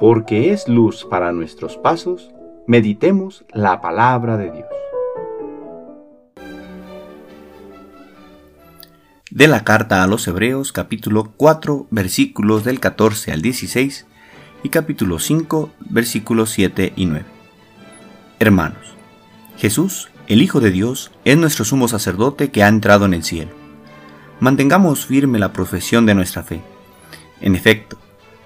porque es luz para nuestros pasos, meditemos la palabra de Dios. De la carta a los Hebreos capítulo 4 versículos del 14 al 16 y capítulo 5 versículos 7 y 9. Hermanos, Jesús, el Hijo de Dios, es nuestro sumo sacerdote que ha entrado en el cielo. Mantengamos firme la profesión de nuestra fe. En efecto,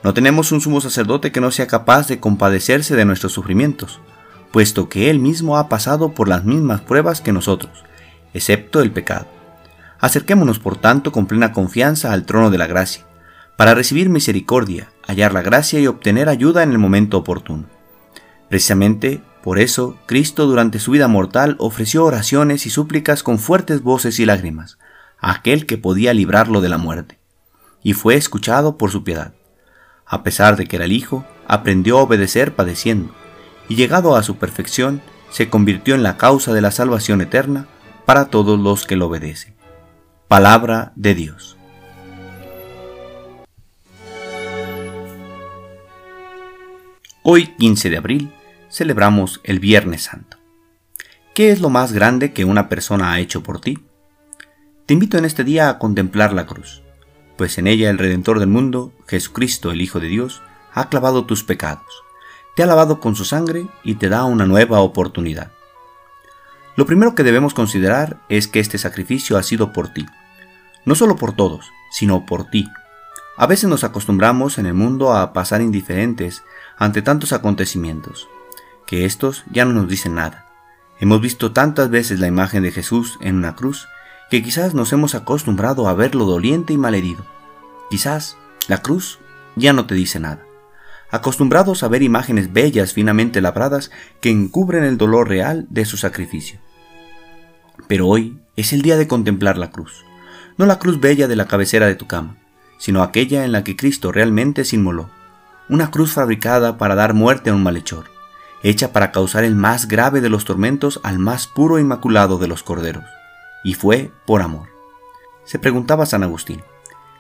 no tenemos un sumo sacerdote que no sea capaz de compadecerse de nuestros sufrimientos, puesto que Él mismo ha pasado por las mismas pruebas que nosotros, excepto el pecado. Acerquémonos, por tanto, con plena confianza al trono de la gracia, para recibir misericordia, hallar la gracia y obtener ayuda en el momento oportuno. Precisamente por eso, Cristo durante su vida mortal ofreció oraciones y súplicas con fuertes voces y lágrimas a aquel que podía librarlo de la muerte, y fue escuchado por su piedad a pesar de que era el Hijo, aprendió a obedecer padeciendo, y llegado a su perfección, se convirtió en la causa de la salvación eterna para todos los que lo obedecen. Palabra de Dios. Hoy 15 de abril celebramos el Viernes Santo. ¿Qué es lo más grande que una persona ha hecho por ti? Te invito en este día a contemplar la cruz pues en ella el Redentor del mundo, Jesucristo el Hijo de Dios, ha clavado tus pecados, te ha lavado con su sangre y te da una nueva oportunidad. Lo primero que debemos considerar es que este sacrificio ha sido por ti, no solo por todos, sino por ti. A veces nos acostumbramos en el mundo a pasar indiferentes ante tantos acontecimientos, que estos ya no nos dicen nada. Hemos visto tantas veces la imagen de Jesús en una cruz que quizás nos hemos acostumbrado a verlo doliente y malherido. Quizás la cruz ya no te dice nada. Acostumbrados a ver imágenes bellas finamente labradas que encubren el dolor real de su sacrificio. Pero hoy es el día de contemplar la cruz, no la cruz bella de la cabecera de tu cama, sino aquella en la que Cristo realmente se inmoló, una cruz fabricada para dar muerte a un malhechor, hecha para causar el más grave de los tormentos al más puro e inmaculado de los corderos y fue por amor. Se preguntaba San Agustín,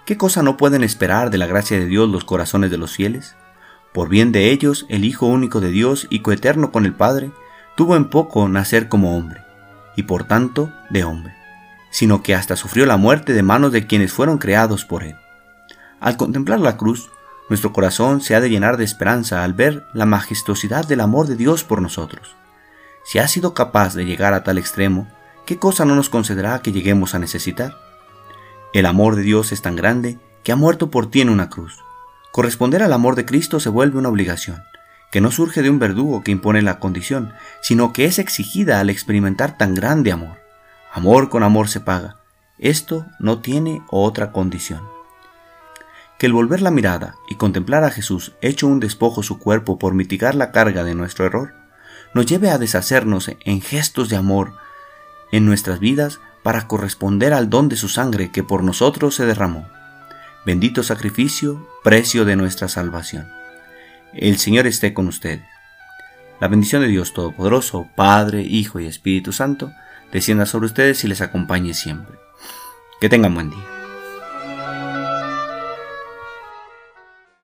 ¿qué cosa no pueden esperar de la gracia de Dios los corazones de los fieles? Por bien de ellos, el Hijo único de Dios y coeterno con el Padre, tuvo en poco nacer como hombre, y por tanto de hombre, sino que hasta sufrió la muerte de manos de quienes fueron creados por él. Al contemplar la cruz, nuestro corazón se ha de llenar de esperanza al ver la majestuosidad del amor de Dios por nosotros. Si ha sido capaz de llegar a tal extremo, ¿qué cosa no nos concederá que lleguemos a necesitar? El amor de Dios es tan grande que ha muerto por ti en una cruz. Corresponder al amor de Cristo se vuelve una obligación, que no surge de un verdugo que impone la condición, sino que es exigida al experimentar tan grande amor. Amor con amor se paga. Esto no tiene otra condición. Que el volver la mirada y contemplar a Jesús hecho un despojo su cuerpo por mitigar la carga de nuestro error, nos lleve a deshacernos en gestos de amor en nuestras vidas para corresponder al don de su sangre que por nosotros se derramó. Bendito sacrificio, precio de nuestra salvación. El Señor esté con ustedes. La bendición de Dios Todopoderoso, Padre, Hijo y Espíritu Santo, descienda sobre ustedes y les acompañe siempre. Que tengan buen día.